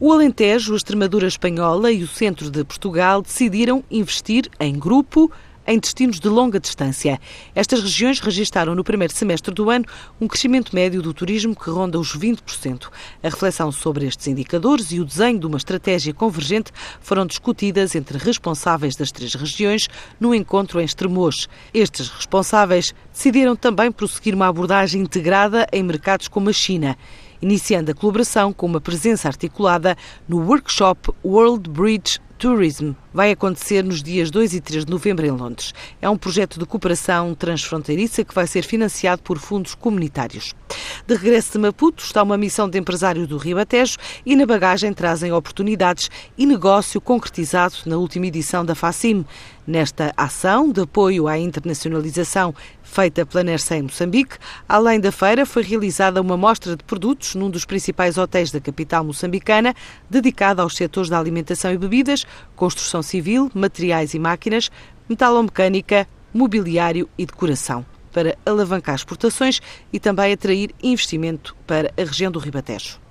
O Alentejo, a Extremadura Espanhola e o centro de Portugal decidiram investir em grupo em destinos de longa distância. Estas regiões registaram no primeiro semestre do ano um crescimento médio do turismo que ronda os 20%. A reflexão sobre estes indicadores e o desenho de uma estratégia convergente foram discutidas entre responsáveis das três regiões no encontro em Estremoz. Estes responsáveis decidiram também prosseguir uma abordagem integrada em mercados como a China iniciando a colaboração com uma presença articulada no workshop World Bridge Tourism. Vai acontecer nos dias 2 e 3 de novembro em Londres. É um projeto de cooperação transfronteiriça que vai ser financiado por fundos comunitários. De regresso de Maputo está uma missão de empresário do Rio Atejo e na bagagem trazem oportunidades e negócio concretizado na última edição da FACIM. Nesta ação de apoio à internacionalização feita pela Nersa em Moçambique, além da feira, foi realizada uma mostra de produtos num dos principais hotéis da capital moçambicana, dedicada aos setores da alimentação e bebidas, construção civil, materiais e máquinas, metalomecânica, mobiliário e decoração para alavancar exportações e também atrair investimento para a região do Ribatejo.